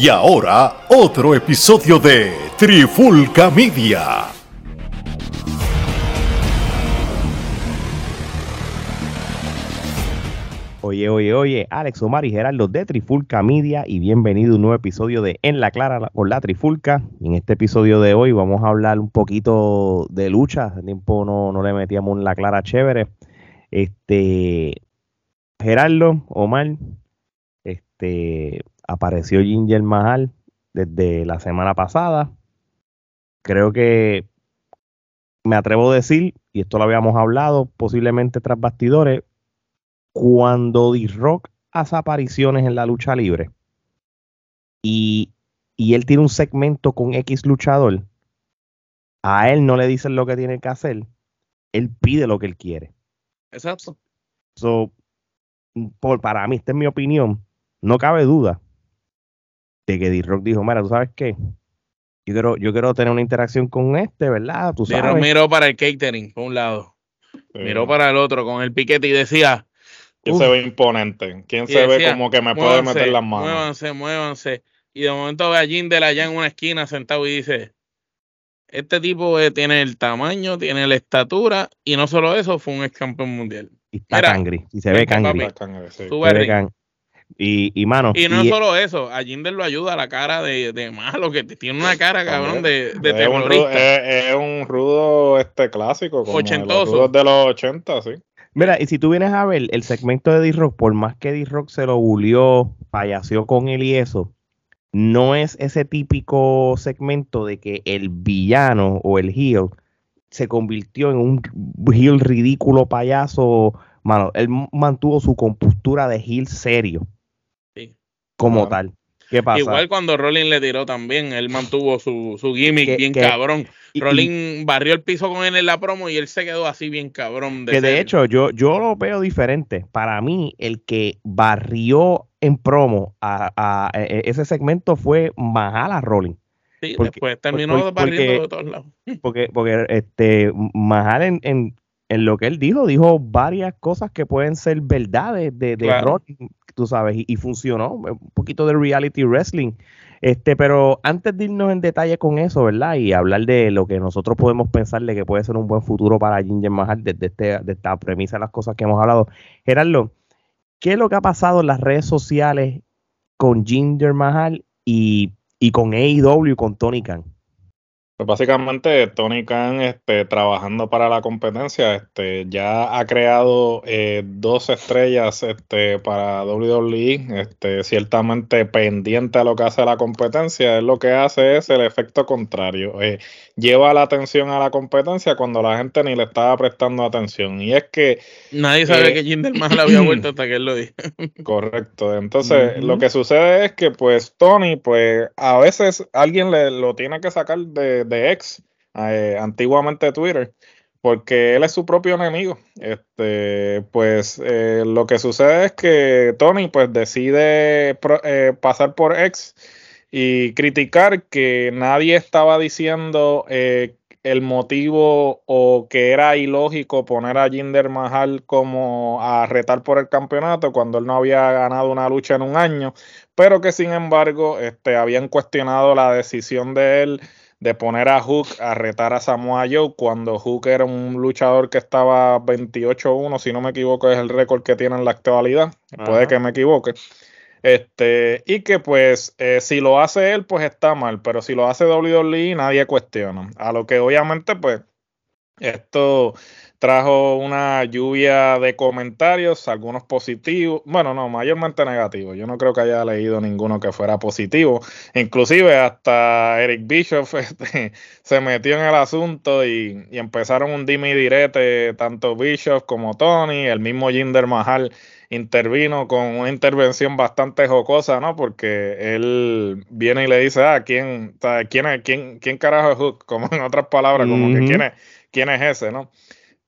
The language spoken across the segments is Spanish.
Y ahora, otro episodio de Trifulca Media. Oye, oye, oye, Alex Omar y Gerardo de Trifulca Media y bienvenido a un nuevo episodio de En la Clara por la Trifulca. En este episodio de hoy vamos a hablar un poquito de lucha. Hace tiempo no, no le metíamos en la Clara chévere. Este, Gerardo, Omar, este, apareció Ginger Mahal desde la semana pasada. Creo que me atrevo a decir, y esto lo habíamos hablado posiblemente tras bastidores, cuando D-Rock hace apariciones en la lucha libre y, y él tiene un segmento con X luchador, a él no le dicen lo que tiene que hacer, él pide lo que él quiere. Exacto. So, por, para mí, esta es mi opinión, no cabe duda de que D-Rock dijo, mira, ¿tú sabes qué? Yo quiero, yo quiero tener una interacción con este, ¿verdad? Tú Pero sabes. miró para el catering, por un lado. Miró para el otro con el piquete y decía, ¿Quién se ve imponente? ¿Quién se ve como que me puede meter las manos? Muévanse, muévanse. Y de momento ve a Jinder allá en una esquina sentado y dice, este tipo eh, tiene el tamaño, tiene la estatura y no solo eso, fue un ex campeón mundial. y está Mira, cangri, y se ve cangri. papi. Sí. Se ve can- Y, y mano, Y no y- solo eso, a Jinder lo ayuda la cara de, de malo, que tiene una cara, cabrón, de, de es, un rudo, terrorista. es, es un rudo este clásico, como de los Ochentoso. rudos de los 80, sí. Mira, y si tú vienes a ver el segmento de D-Rock, por más que D-Rock se lo bulió, payaseó con él y eso, no es ese típico segmento de que el villano o el heel se convirtió en un heel ridículo payaso. Mano, él mantuvo su compostura de heel serio. Como Claro. tal. ¿Qué pasa? Igual cuando Rolling le tiró también, él mantuvo su, su gimmick Que- bien que- cabrón. Rolling barrió el piso con él en la promo y él se quedó así bien cabrón. que de hecho yo, yo lo veo diferente. Para mí, el que barrió en promo a, a- e- e- ese segmento fue Mahala Rolling. sí, porque- después terminó barriendo de todos lados. Porque, porque este Mahal en, en, en lo que él dijo, dijo varias cosas que pueden ser verdades de, de Claro. Tú sabes, y, funcionó. Un poquito de reality wrestling. Este, pero antes de irnos en detalle con eso, ¿verdad? Y hablar de lo que nosotros podemos pensar de que puede ser un buen futuro para Ginger Mahal desde este, de esta premisa de las cosas que hemos hablado. Gerardo, ¿qué es lo que ha pasado en las redes sociales con Ginger Mahal y, y con AEW con Tony Khan? Pues básicamente Tony Khan este, trabajando para la competencia este, ya ha creado eh, dos estrellas este, para WWE, este, ciertamente pendiente a lo que hace la competencia, él lo que hace es el efecto contrario, eh, lleva la atención a la competencia cuando la gente ni le estaba prestando atención y es que Nadie sabe Eh, que Jinder más le había vuelto hasta que él lo dijo. Correcto. Entonces, lo que sucede es que, pues, Tony, pues, a veces alguien le lo tiene que sacar de, de ex, eh, antiguamente Twitter, porque él es su propio enemigo. Este, pues, eh, lo que sucede es que Tony, pues, decide eh, pasar por ex y criticar que nadie estaba diciendo el motivo o que era ilógico poner a Jinder Mahal como a retar por el campeonato cuando él no había ganado una lucha en un año, pero que sin embargo este, habían cuestionado la decisión de él de poner a Hook a retar a Samoa Joe cuando Hook era un luchador que estaba 28-1, si no me equivoco es el récord que tiene en la actualidad, puede que me equivoque. Este, y que pues eh, si lo hace él, pues está mal, pero si lo hace WWE, nadie cuestiona. A lo que obviamente, pues, esto trajo una lluvia de comentarios, algunos positivos, bueno, no, mayormente negativos. Yo no creo que haya leído ninguno que fuera positivo. Inclusive hasta Eric Bischoff este, se metió en el asunto y, y empezaron un dime y direte, tanto Bischoff como Tony, el mismo Jinder Mahal intervino con una intervención bastante jocosa, ¿no? Porque él viene y le dice, ah, ¿quién, quién, es, quién, quién carajo es Hook? Como en otras palabras, como que quién es, quién es ese, ¿no?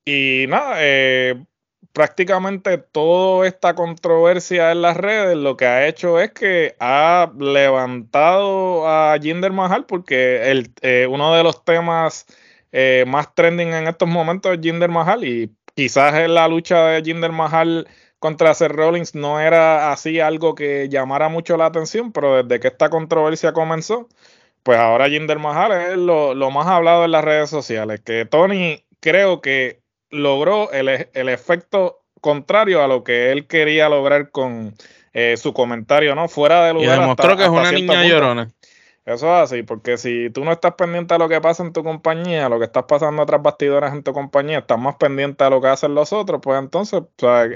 Y nada, eh, prácticamente toda esta controversia en las redes lo que ha hecho es que ha levantado a Jinder Mahal porque el, eh, uno de los temas eh, más trending en estos momentos es Jinder Mahal y quizás es la lucha de Jinder Mahal contra Seth Rollins no era así algo que llamara mucho la atención, pero desde que esta controversia comenzó, pues ahora Jinder Mahal es lo, lo más hablado en las redes sociales, que Tony creo que logró el, el efecto contrario a lo que él quería lograr con eh, su comentario, ¿no? Fuera de lugar. Y demostró que es una niña llorona. Eso es así, porque si tú no estás pendiente a lo que pasa en tu compañía, lo que estás pasando a otras bastidoras en tu compañía, estás más pendiente a lo que hacen los otros, pues entonces,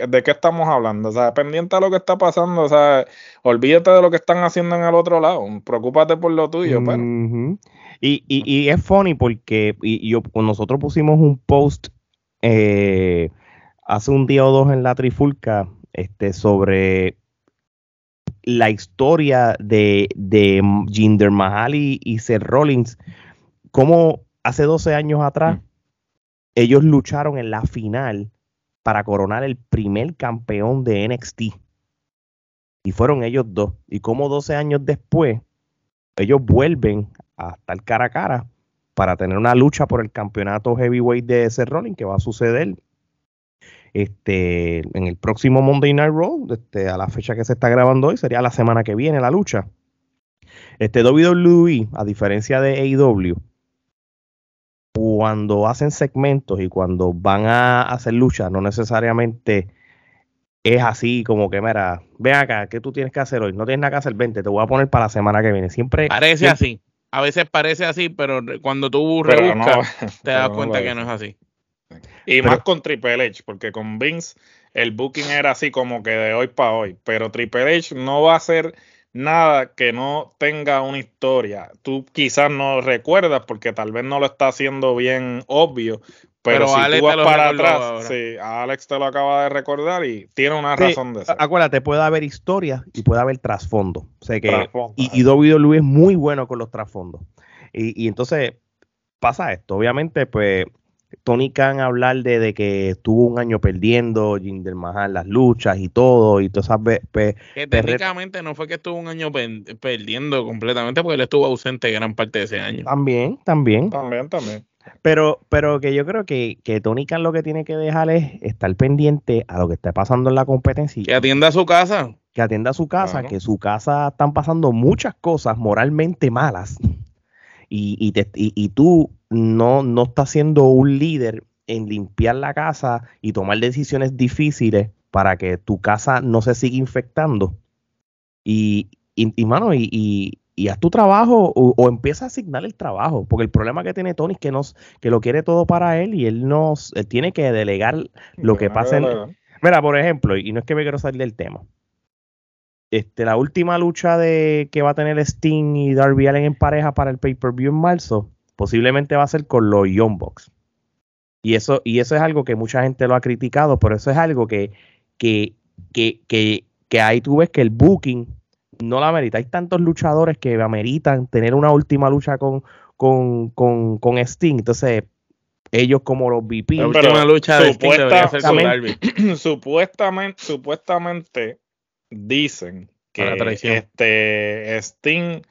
¿de qué estamos hablando? O sea, pendiente a lo que está pasando, o sea, olvídate de lo que están haciendo en el otro lado, preocúpate por lo tuyo, pero. y, y, y, es funny porque y, yo, nosotros pusimos un post eh, hace un día o dos en la trifulca este, sobre la historia de, de Jinder Mahal y, Seth Rollins, como hace 12 años atrás, mm. ellos lucharon en la final para coronar el primer campeón de NXT. Y fueron ellos dos. Y como 12 años después, ellos vuelven a estar cara a cara para tener una lucha por el campeonato heavyweight de Seth Rollins que va a suceder este, en el próximo Monday Night Raw, este, a la fecha que se está grabando hoy, sería la semana que viene la lucha. Este WWE, a diferencia de AEW, cuando hacen segmentos y cuando van a hacer lucha, no necesariamente es así como que, mira, ven acá, ¿qué tú tienes que hacer hoy? No tienes nada que hacer, vente, te voy a poner para la semana que viene. Siempre. Parece así. A veces parece así, pero cuando tú rebuscas, te das cuenta que no es así. Y más con Triple H, porque con Vince el booking era así como que de hoy para hoy. Pero Triple H no va a hacer nada que no tenga una historia. Tú quizás no recuerdas porque tal vez no lo está haciendo bien obvio. Pero, si tú vas para atrás, sí, Alex te lo acaba de recordar y tiene una razón de ser. Acuérdate, puede haber historia y puede haber trasfondo. O sea que, y, y WWE es muy bueno con los trasfondos. Y, y entonces pasa esto. Obviamente, pues Tony Khan hablar de, que estuvo un año perdiendo, Jinder Mahal las luchas y todo, y todas esas Que técnicamente no fue que estuvo un año perdiendo completamente, porque él estuvo ausente gran parte de ese año. También, también. También, también. Pero, pero que yo creo que, que Tony Khan lo que tiene que dejar es estar pendiente a lo que está pasando en la competencia. Que atienda a su casa. Que atienda a su casa, que su casa están pasando muchas cosas moralmente malas. Y, y, te, y tú no, no está siendo un líder en limpiar la casa y tomar decisiones difíciles para que tu casa no se siga infectando. Y, y, mano, y, y, haz tu trabajo o, empieza a asignar el trabajo, porque el problema que tiene Tony es que, nos, que lo quiere todo para él y él, nos, tiene que delegar lo que pasa en... Mira, por ejemplo, y no es que me quiero salir del tema, este, la última lucha de que va a tener Sting y Darby Allen en pareja para el pay-per-view en marzo, posiblemente va a ser con los Young Bucks. Y eso, y eso es algo que mucha gente lo ha criticado, pero eso es algo que, que, que, que, que ahí tú ves que el booking no la amerita. Hay tantos luchadores que ameritan tener una última lucha con, con, con, con Sting. Entonces, ellos como los VP. La última lucha de Sting supuestamente, supuestamente dicen que este Sting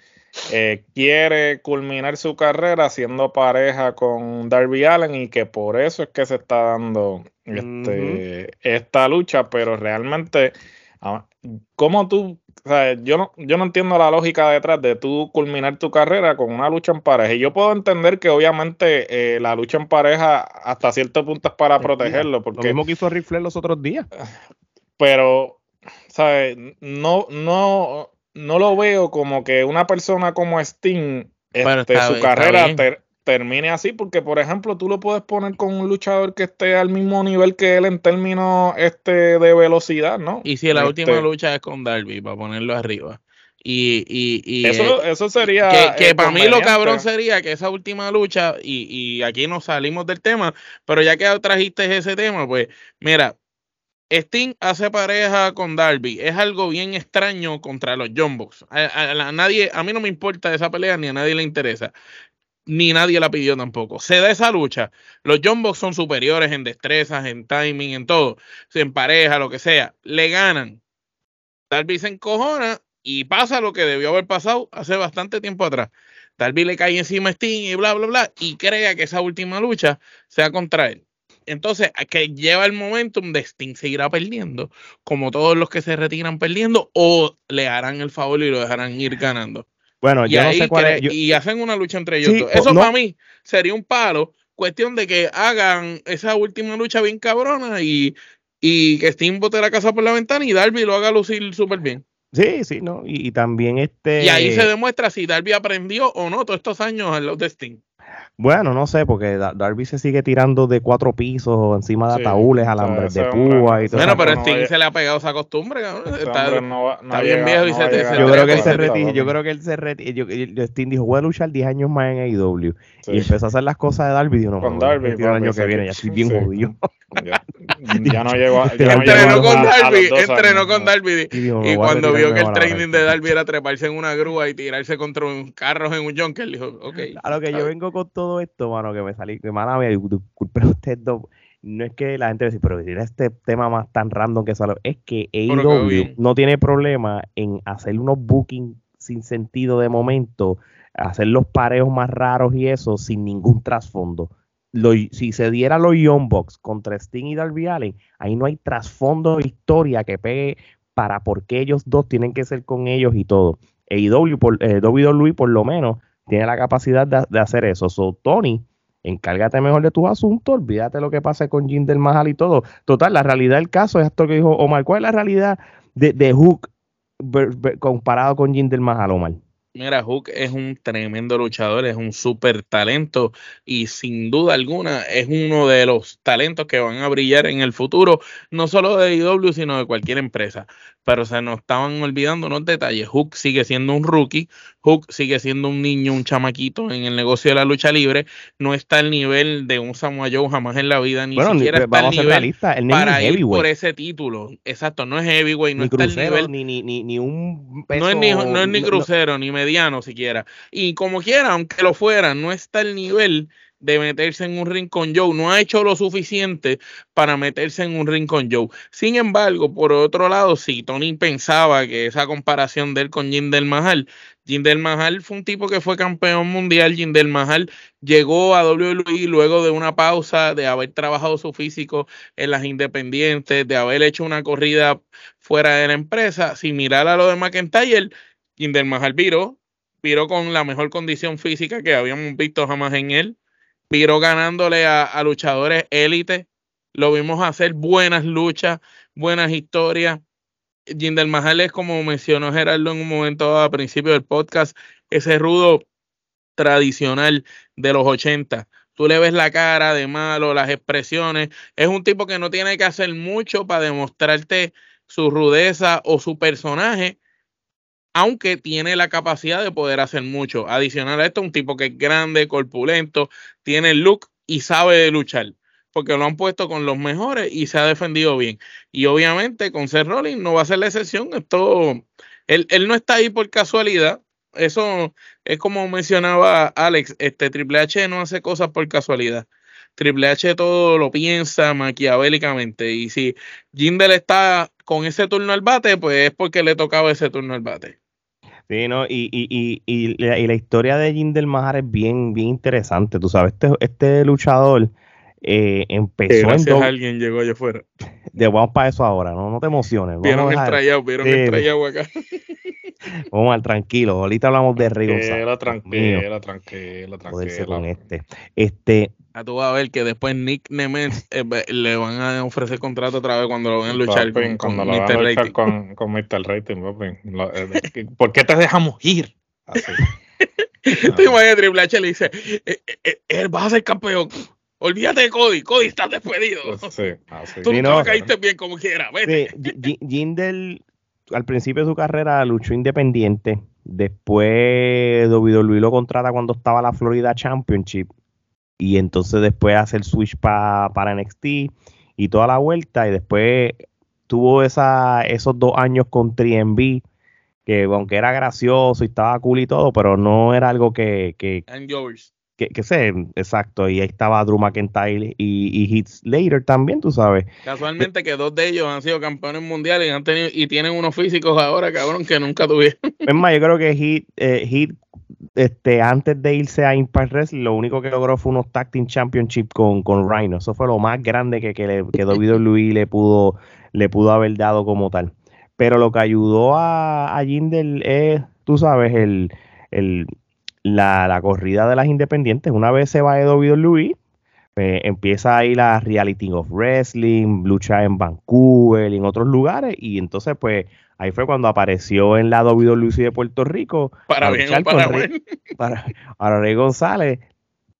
eh, quiere culminar su carrera siendo pareja con Darby Allen y que por eso es que se está dando este, esta lucha, pero realmente, ah, ¿cómo tú? O sea, yo no, yo no entiendo la lógica detrás de tú culminar tu carrera con una lucha en pareja. Y yo puedo entender que obviamente eh, la lucha en pareja hasta cierto punto es para protegerlo. Porque, Lo mismo que hizo Rifle los otros días. Pero, ¿sabes? No, no, no lo veo como que una persona como Sting, este, su carrera termine así, porque por ejemplo tú lo puedes poner con un luchador que esté al mismo nivel que él en términos este, de velocidad, ¿no? Y si la última este lucha es con Darby, para ponerlo arriba. Y, y, y eso, eh, eso sería. Que, para mí lo cabrón sería que esa última lucha, y, y aquí nos salimos del tema, pero ya que trajiste ese tema, pues mira, Sting hace pareja con Darby. Es algo bien extraño contra los John A, nadie, a mí no me importa esa pelea ni a nadie le interesa. Ni nadie la pidió tampoco. Se da esa lucha. Los John son superiores en destrezas, en timing, en todo. En pareja, lo que sea. Le ganan. Darby se encojona y pasa lo que debió haber pasado hace bastante tiempo atrás. Darby le cae encima a Sting y bla, bla, bla. Y crea que esa última lucha sea contra él entonces, que lleva el momentum de Sting seguirá perdiendo, como todos los que se retiran perdiendo, o le harán el favor y lo dejarán ir ganando. Bueno, y, yo no sé cuál es. yo- y hacen una lucha entre ellos Sí, dos. o- Eso no. para mí sería un palo. Cuestión de que hagan esa última lucha bien cabrona y, y que Sting bote la casa por la ventana y Darby lo haga lucir súper bien. sí, sí, ¿no? Y, y también este. Y ahí se demuestra si Darby aprendió o no todos estos años al lado de Sting. Bueno, no sé, porque Da- Darby se sigue tirando de cuatro pisos encima de Sí, ataúdes, alambres de púa y todo Bueno, pero Sting se le ha pegado esa costumbre, cabrón. Está- hombre no va- no está bien llega- viejo y no se te- se Yo creo que él se retira, yo creo que él se retira, yo, yo- Sting dijo, voy a luchar 10 años más en AEW Sí. y empezó a hacer las cosas de Darby y dijo, no, Con Darby, retirar el año que viene, ya estoy bien jodido. Ya, ya no llegó a, ya Entrenó con Darby, entrenó con. Darby. Y cuando vio que el training de Darby era treparse en una grúa y tirarse contra un carros en un junker, dijo, ok. A lo que yo vengo con todo esto, mano, que me salí, que mala mía, disculpen ustedes dos. No es que la gente a decir, pero si era este tema más tan random que sale, es que AEW no tiene problema en hacer unos bookings sin sentido de momento, hacer los pareos más raros y eso sin ningún trasfondo. Lo- si se diera los Young Bucks contra Sting y Darby Allen, ahí no hay trasfondo de historia que pegue para por qué ellos dos tienen que ser con ellos y todo. AEW, por, eh, WWE por lo menos, tiene la capacidad de, de hacer eso. So, Tony, encárgate mejor de tus asuntos, olvídate lo que pase con Jim del Mahal y todo. Total, la realidad del caso es esto que dijo Omar. ¿Cuál es la realidad de, de Hook comparado con Jim del Mahal, Omar? Mira, Hook es un tremendo luchador, es un súper talento y sin duda alguna es uno de los talentos que van a brillar en el futuro, no solo de IW, sino de cualquier empresa. Pero se nos estaban olvidando unos detalles. Hook sigue siendo un rookie, Hook sigue siendo un niño, un chamaquito en el negocio de la lucha libre, no está al nivel de un Samoa Joe jamás en la vida, ni bueno, siquiera está al nivel no es para ir por ese título. Exacto, no es heavyweight, no ni está al crucero, nivel ni, ni, ni, ni un peso... no es ni, no es ni no- crucero, ni mediano siquiera. Y como quiera, aunque lo fuera, no está al nivel de meterse en un ring con Joe. No ha hecho lo suficiente para meterse en un ring con Joe. Sin embargo, por otro lado, si Tony pensaba que esa comparación de él con Jinder Mahal, Jinder Mahal fue un tipo que fue campeón mundial. Jinder Mahal llegó a WWE luego de una pausa, de haber trabajado su físico en las independientes, de haber hecho una corrida fuera de la empresa. Similar a lo de McIntyre, Jinder Mahal viró, viró con la mejor condición física que habíamos visto jamás en él, viró ganándole a, a luchadores élite, lo vimos hacer buenas luchas, buenas historias. Jinder Mahal es como mencionó Gerardo en un momento a principio del podcast, ese rudo tradicional de los 80. Tú le ves la cara de malo, las expresiones. Es un tipo que no tiene que hacer mucho para demostrarte su rudeza o su personaje, aunque tiene la capacidad de poder hacer mucho. Adicional a esto, un tipo que es grande, corpulento, tiene el look y sabe luchar, porque lo han puesto con los mejores y se ha defendido bien. Y obviamente con Seth Rollins no va a ser la excepción. Esto, él, él no está ahí por casualidad. Eso es como mencionaba Alex, este Triple H no hace cosas por casualidad. Triple H todo lo piensa maquiavélicamente. Y si Jinder está con ese turno al bate, pues es porque le tocaba ese turno al bate. Sí, ¿no? Y, y, y, y, la, y la historia de Jinder Mahal es bien, bien interesante. Tú sabes, este, este luchador eh, empezó en Gracias doble- a alguien llegó allá afuera. de- vamos para eso ahora, no, no te emociones. Vieron el tryout, vieron Sí, el tryout acá. vamos al tranquilo. Ahorita hablamos de Rey González. Tranquila, tranquila, tranquila, joderse con tranquila. este. Este, Ah, tú vas a ver que después Nick Nemeth eh, le van a ofrecer contrato otra vez cuando lo van a luchar Papi, con, con Mr. luchar Rating. con, con Mr. Rating, papi. Lo- eh, ¿Por qué te dejamos ir? Así. Tú imaginas, Triple H le dice, eh, él vas a ser campeón. Olvídate de Cody, Cody estás despedido. Sí, así. Tú no. caíste bien como quiera, vete. Sí, Ji- Ji- Jinder al principio de su carrera luchó independiente. Después WWE lo contrata cuando estaba la Florida Championship. Y entonces después hace el switch pa- para NXT y toda la vuelta. Y después tuvo esa, esos dos años con 3MB. Que aunque era gracioso y estaba cool y todo, pero no era algo que, que, que, que sé, exacto. Y ahí estaba Drew McIntyre y, y Heath Slater también, tú sabes. Casualmente que dos de ellos han sido campeones mundiales y han tenido y tienen unos físicos ahora, cabrón, que nunca tuvieron. Es más, yo creo que Heath, eh, este, antes de irse a Impact Wrestling, lo único que logró fue unos Tag Team Championship con, con Rhino. Eso fue lo más grande que, que, le, que WWE le pudo, le pudo haber dado como tal. Pero lo que ayudó a, a Jinder es, tú sabes, el, el, la, la corrida de las independientes. Una vez se va de WWE, pues, empieza ahí la Reality of Wrestling, lucha en Vancouver y en otros lugares, y entonces pues ahí fue cuando apareció en la WWE de Puerto Rico Para bien o para Rey- para, para Rey González,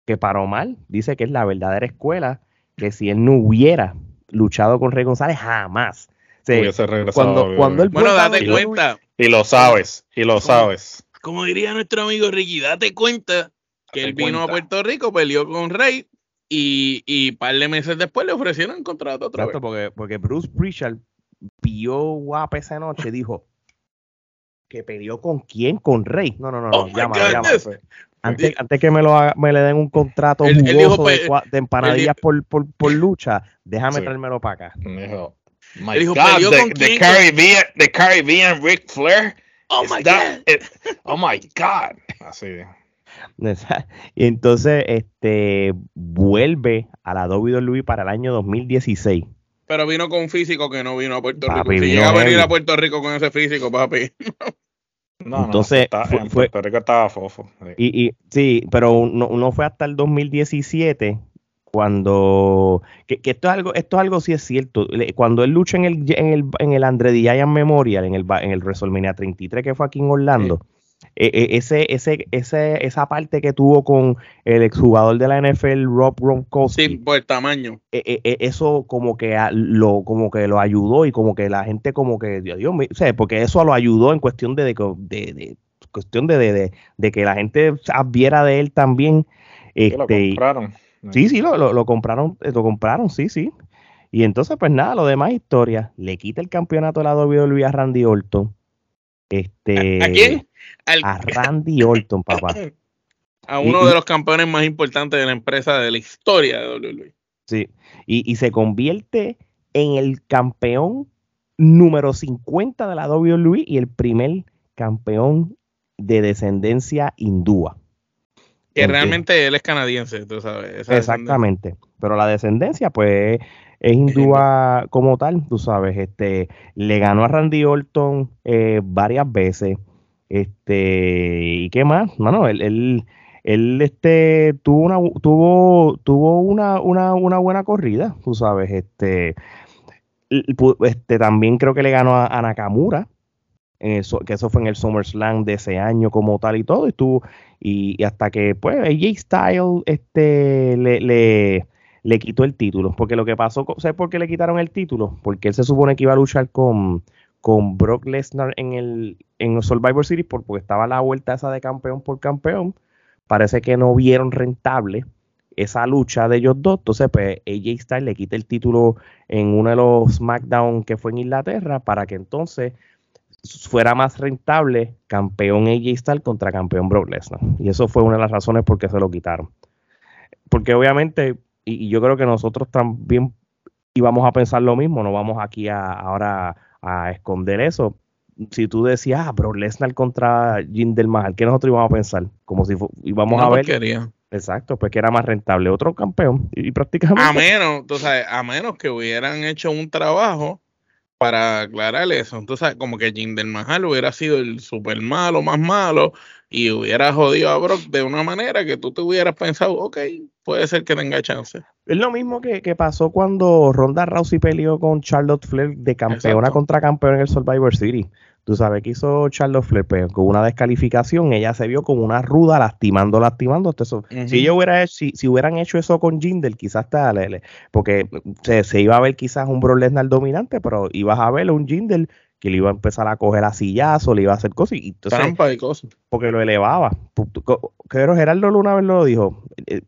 que paró mal, dice que es la verdadera escuela, que si él no hubiera luchado con Rey González, jamás. O sea, Hubiese regresado cuando, a cuando él Bueno, date WWE, cuenta, Y lo sabes, y lo sabes. como diría nuestro amigo Ricky, date cuenta que Date él vino a. Puerto Rico, peleó con Rey y, y par de meses después le ofrecieron contrato otra Exacto, vez. porque, porque Bruce Pritchard vio guapa esa noche, dijo que peleó con quién, con Rey. No, no, no, no, Oh llama. Sí. Antes, antes que me lo haga- me le den un contrato jugoso pues, de, cua- de empanadillas él por, por, por lucha, déjame Sí. traérmelo para acá. Dijo, My Él dijo, God, ¿peleó the, the? Caribbean, the Caribbean Ric Flair. Oh my that- God. it- oh my God. Así. Y entonces este vuelve a la WWE para el año 2016. Pero vino con un físico que no vino a Puerto Papi, Rico. Si llega a venir a Puerto Rico con ese físico, papi. No, Entonces, no, está- fue- en Puerto Rico estaba fofo. sí. Y, y sí, pero no, no fue hasta el 2017 cuando que, que esto es algo esto es algo sí es cierto cuando él lucha en el en el en el Andre Giant Memorial en el ba- en el WrestleMania 33 que fue aquí en Orlando ese ese ese esa parte que tuvo con el exjugador de la NFL Rob Gronkowski Sí, por el tamaño. eh, eh, eso como que a- lo como que lo ayudó y como que la gente como que Dios, Dios mío, o sea, porque eso lo ayudó en cuestión de, de, de- de- cuestión de, de, de- de que la gente viera de él también lo este, y- compraron. sí sí lo, lo, lo compraron eh, lo compraron sí sí y entonces pues nada lo demás historia le quita el campeonato de la WWE a Randy Orton este ¿A quién? Al- a Randy Orton papá a uno y- de los campeones más importantes de la empresa de la historia de WWE. Sí, y, y se convierte en el campeón número 50 de la WWE y el primer campeón de descendencia hindúa. Que realmente él es canadiense, tú sabes. Exactamente. Pero la descendencia, pues, es hindúa como tal, tú sabes. Este, le ganó a Randy Orton eh, varias veces. Este, ¿y qué más? Mano, él, él, él, este, tuvo una, tuvo, tuvo una, una, una buena corrida, tú sabes. Este, este, también creo que le ganó a, a Nakamura. en el so- que eso fue en el SummerSlam de ese año como tal y todo, y estuvo, y, y hasta que pues AJ Styles este, le, le, le quitó el título, porque lo que pasó, ¿sabes por qué le quitaron el título? Porque él se supone que iba a luchar con, con Brock Lesnar en el en Survivor Series por- porque estaba la vuelta esa de campeón por campeón, parece que no vieron rentable esa lucha de ellos dos, entonces pues AJ Styles le quita el título en uno de los SmackDown que fue en Inglaterra para que entonces fuera más rentable campeón AJ Styles contra campeón Brock Lesnar. Y eso fue una de las razones por qué se lo quitaron. Porque obviamente, y, y yo creo que nosotros también íbamos a pensar lo mismo, no vamos aquí a, ahora a esconder eso. Si tú decías, ah, Brock Lesnar contra Jinder Mahal, ¿qué nosotros íbamos a pensar? Como si íbamos a ver. porquería. Exacto, pues que era más rentable otro campeón. Y, y prácticamente. A menos, tú sabes, a menos que hubieran hecho un trabajo para aclarar eso. Entonces, como que Jinder Mahal hubiera sido el super malo, más malo, y hubiera jodido a Brock de una manera que tú te hubieras pensado, ok, puede ser que tenga chance. Es lo mismo que, que pasó cuando Ronda Rousey peleó con Charlotte Flair de campeona Exacto. contra campeón en el Survivor City. Tú sabes que hizo Charlotte Flair pues, con una descalificación, ella se vio como una ruda lastimando, lastimando. Ujú. Si ella hubiera hecho- si, si hubieran hecho eso con Jinder, quizás le- porque se, se iba a ver quizás un Brock Lesnar dominante, pero ibas a ver un Jinder que le iba a empezar a coger a sillazo, le iba a hacer cosas y entonces Trampa y cosas. porque lo elevaba. Creo Gerardo Luna vez lo dijo. eh,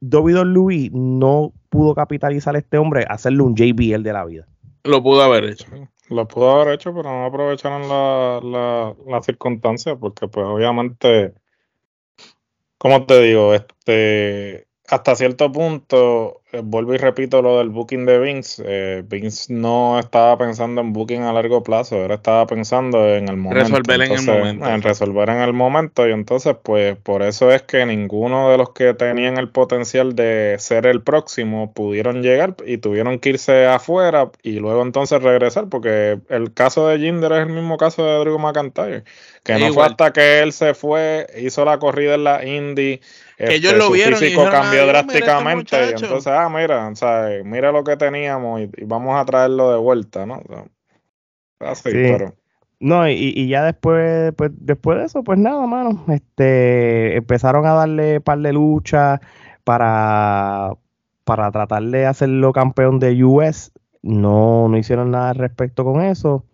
WWE no pudo capitalizar a este hombre, hacerle un JBL de la vida. Lo pudo haber hecho. Lo pudo haber hecho, pero no aprovecharon la, la, la circunstancia, porque pues obviamente, como te digo, este, hasta cierto punto, eh, vuelvo y repito lo del booking de Vince. Eh, Vince no estaba pensando en booking a largo plazo, ahora estaba pensando en el momento. Resolver en el momento. En resolver en el momento. Y entonces, pues, por eso es que ninguno de los que tenían el potencial de ser el próximo pudieron llegar y tuvieron que irse afuera y luego entonces regresar, porque el caso de Jinder es el mismo caso de Drew McIntyre, que no fue hasta que él se fue, hizo la corrida en la Indy que ellos lo vieron físico y cambió este drásticamente y entonces ah mira o sea, mira lo que teníamos y, vamos a traerlo de vuelta no así pero no, y, y, ya después, pues, después de eso, pues nada, mano. Este, empezaron a darle par de lucha para, para tratar de hacerlo campeón de US. No, no hicieron nada al respecto con eso.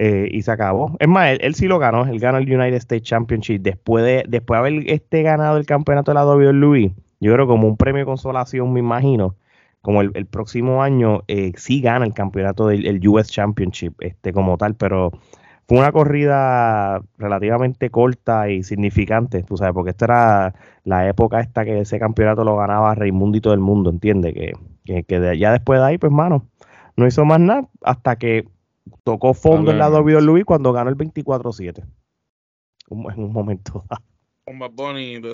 Eh, y se acabó. Es más, él, sí lo ganó, él ganó el United States Championship después de, después de haber este ganado el campeonato de la WWE. Yo creo como un premio de consolación, me imagino, como el, próximo año eh, sí gana el campeonato del US Championship, este como tal, pero fue una corrida relativamente corta y significante, tú sabes, porque esta era la época esta que ese campeonato lo ganaba Raimundo y todo el mundo, ¿entiendes? Que, que, ya después de ahí, pues, mano, no hizo más nada hasta que tocó fondo en la WWE cuando ganó el 24-7. En un momento Un bonito,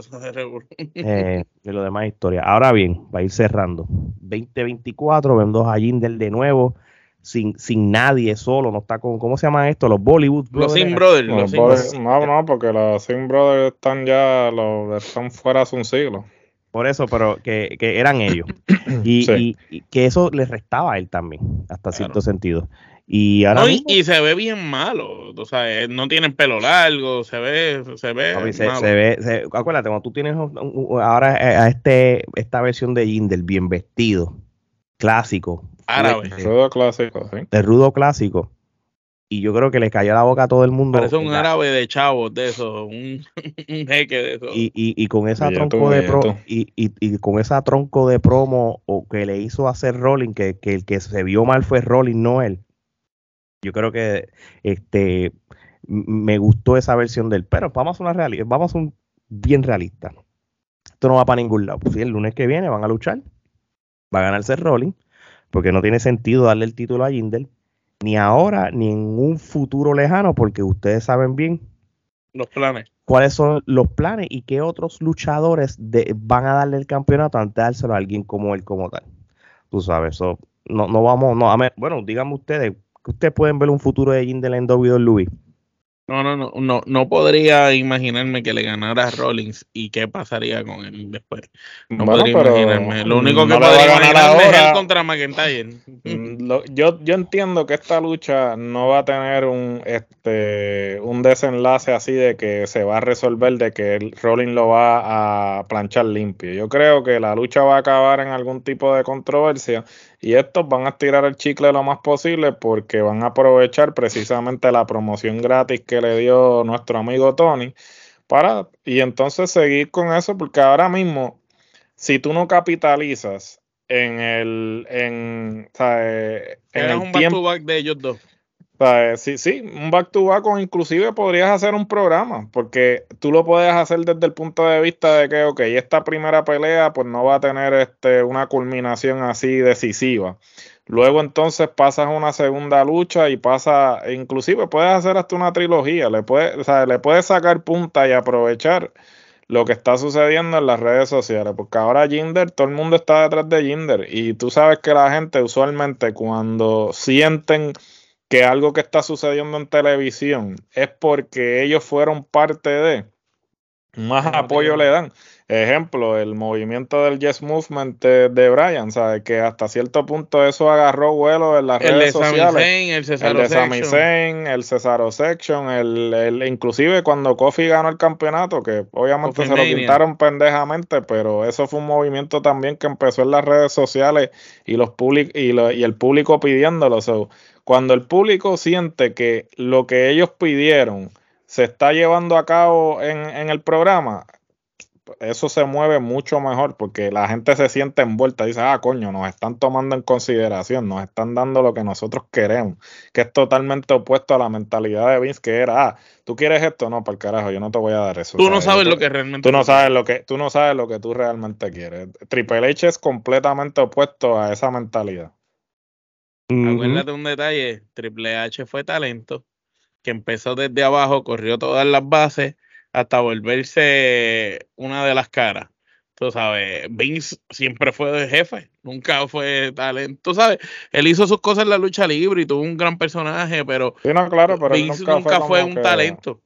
eh, de lo demás historia. Ahora bien, va a ir cerrando. 2024, ven dos a Jinder de nuevo, sin, sin nadie, solo, no está con, ¿cómo se llama esto? Los Bollywood Los Sin Brothers. no, no, porque los Sin Brothers están ya, los, están fuera hace un siglo. Por eso, pero que, que eran ellos. y, y, que eso les restaba a él también, hasta cierto sentido. Y ahora y, se ve bien malo, o sea, eh, no tienen pelo largo, se ve, se ve. se, ve acuérdate, cuando tú tienes ahora eh, a este, esta versión de Jindel bien vestido, clásico. Árabe. De, rudo clásico, sí. De rudo clásico. Y yo creo que le cayó la boca a todo el mundo. Parece un árabe de chavos de eso, un, jeque de eso. Y, y, y con esa tronco de pro, y, y, con esa tronco de promo o que le hizo hacer Rolling, que, que el que se vio mal fue Rolling, no él yo creo que este me gustó esa versión del, pero vamos a una realidad, vamos a un bien realista. Esto no va para ningún lado. Si el lunes que viene van a luchar, va a ganarse Rolling, porque no tiene sentido darle el título a Jindel, ni ahora ni en un futuro lejano, porque ustedes saben bien los planes. ¿Cuáles son los planes y qué otros luchadores van a darle el campeonato antes de dárselo a alguien como él, como tal? Tú sabes, eso no, no vamos, no, a ver, bueno, díganme ustedes, que ustedes pueden ver un futuro de Jindel en WWE. No, no, no, no, no podría imaginarme que le ganara a Rollins y qué pasaría con él después. No podría imaginarme. Lo único que podría imaginarme es contra McIntyre. Mm, yo, yo entiendo que esta lucha no va a tener un este un desenlace así de que se va a resolver de que Rollins lo va a planchar limpio. Yo creo que la lucha va a acabar en algún tipo de controversia y estos van a estirar el chicle lo más posible porque van a aprovechar precisamente la promoción gratis que le dio nuestro amigo Tony para y entonces seguir con eso porque ahora mismo si tú no capitalizas en el en, en el un tiempo, back to back de ellos dos sí, sí, un back to back o inclusive podrías hacer un programa, porque tú lo puedes hacer desde el punto de vista de que, ok, esta primera pelea pues no va a tener este, una culminación así decisiva. Luego entonces pasas una segunda lucha y pasa, inclusive puedes hacer hasta una trilogía, le puedes, o sea, le puedes sacar punta y aprovechar lo que está sucediendo en las redes sociales, porque ahora Jinder, todo el mundo está detrás de Jinder y tú sabes que la gente usualmente cuando sienten que algo que está sucediendo en televisión es porque ellos fueron parte de, más apoyo le dan. Ejemplo, el movimiento del Yes Movement de, Brian, ¿sabes? Que hasta cierto punto eso agarró vuelo en las redes sociales. el Cesaro el de Sami Zayn, el Cesaro Section, el, el, inclusive cuando Kofi ganó el campeonato, que obviamente se lo quitaron pendejamente, pero eso fue un movimiento también que empezó en las redes sociales y los y, y el público pidiéndolo. Cuando el público siente que lo que ellos pidieron se está llevando a cabo en, en el programa, eso se mueve mucho mejor porque la gente se siente envuelta, dice, ah, coño, nos están tomando en consideración, nos están dando lo que nosotros queremos, que es totalmente opuesto a la mentalidad de Vince, que era, ah, tú quieres esto, no, para el carajo, yo no te voy a dar eso. Tú no sabes lo que realmente tú no sabes lo que tú no sabes lo que tú realmente quieres. Triple H es completamente opuesto a esa mentalidad. Acuérdate un detalle, Triple H fue talento que empezó desde abajo, corrió todas las bases hasta volverse una de las caras. Tú sabes, Vince siempre fue de jefe, nunca fue talento. Tú sabes, él hizo sus cosas en la lucha libre y tuvo un gran personaje, pero, claro, pero Vince nunca, fue, un talento.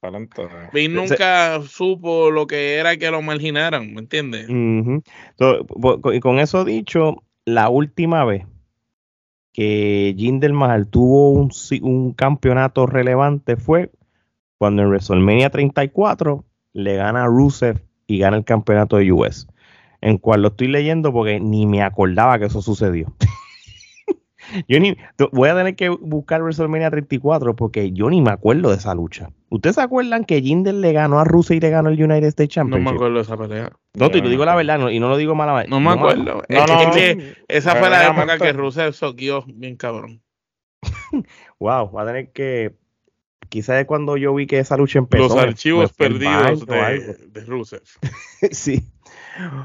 talento Vince nunca supo lo que era que lo marginaran, ¿me entiendes? y con eso dicho, la última vez que Jinder Mahal tuvo un, un, campeonato relevante fue cuando en WrestleMania 34 le gana a Rusev y gana el campeonato de US. En cual lo estoy leyendo porque ni me acordaba que eso sucedió. yo ni voy a tener que buscar WrestleMania 34 porque yo ni me acuerdo de esa lucha. ¿Ustedes se acuerdan que Jinder le ganó a Rusev y le ganó el United States Championship? No me acuerdo de esa pelea. No, te digo la verdad y no lo digo malamente. No me acuerdo. es, que esa fue la época que Rusev soquió bien cabrón. wow, va a tener que quizás es cuando yo vi que esa lucha empezó. Los archivos perdidos de, de Rusev. sí.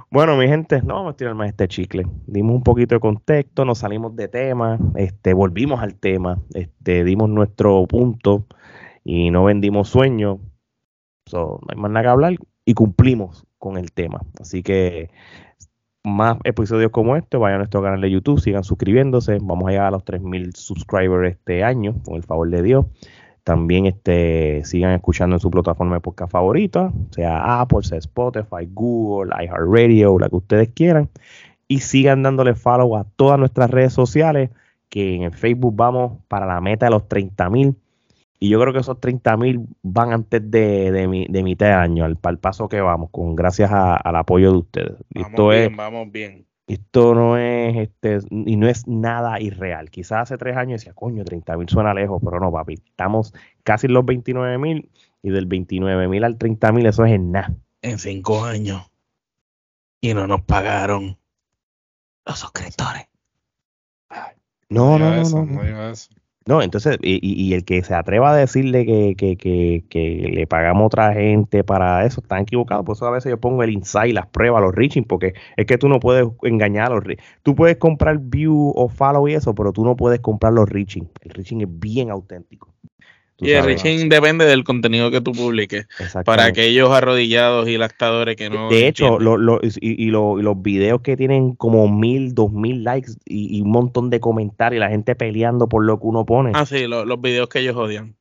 Bueno, mi gente, no vamos a tirar más este chicle. Dimos un poquito de contexto, nos salimos de tema, este, volvimos al tema, este, dimos nuestro punto y no vendimos sueños. no hay más nada que hablar y cumplimos con el tema. Así que más episodios como este, vayan a nuestro canal de YouTube, sigan suscribiéndose. Vamos a llegar a los 3.000 subscribers este año, con el favor de Dios. También este, sigan escuchando en su plataforma de podcast favorita, sea Apple, sea Spotify, Google, iHeartRadio, la que ustedes quieran. Y sigan dándole follow a todas nuestras redes sociales, que en el Facebook vamos para la meta de los 30 mil. Y yo creo que esos 30 mil van antes de, de, de, mitad de año, al, paso que vamos, con gracias al apoyo de ustedes. Vamos bien, vamos bien. Esto no es, este, y no es nada irreal. Quizás hace tres años decía, coño, 30 mil suena lejos, pero no, papi. Estamos casi en los 29 mil y del 29 mil al 30 mil eso es en nada. En cinco años. Y no nos pagaron los suscriptores. no, no, no, no. No, entonces, y, el que se atreva a decirle que, que, que, que, le pagamos a otra gente para eso, están equivocados. Por eso a veces yo pongo el insight, las pruebas, los reaching, porque es que tú no puedes engañar a los Tú puedes comprar view o follow y eso, pero tú no puedes comprar los reaching. El reaching es bien auténtico. Y el reaching depende del contenido que tú publiques. Para aquellos arrodillados y lactadores que no. De hecho, lo, lo, y, los videos que tienen como mil, dos mil likes y, un montón de comentarios, y la gente peleando por lo que uno pone. Ah, sí, los videos que ellos odian.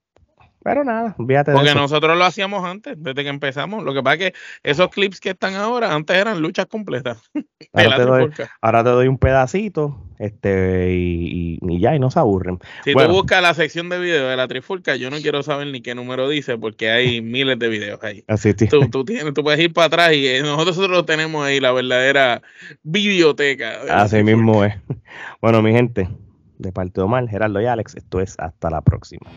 Pero nada, fíjate. Porque nosotros lo hacíamos antes, desde que empezamos. Lo que pasa es que esos clips que están ahora, antes eran luchas completas. Ahora, te doy, ahora te doy, un pedacito este y, ya, y no se aburren. Si tú buscas la sección de videos de la trifulca, yo no quiero saber ni qué número dice, porque hay miles de videos ahí. Así tú, tú, tienes, tú puedes ir para atrás y eh, nosotros tenemos ahí, la verdadera biblioteca. Así mismo es. Bueno, mi gente, de parte de Omar, Gerardo y Alex, esto es hasta la próxima.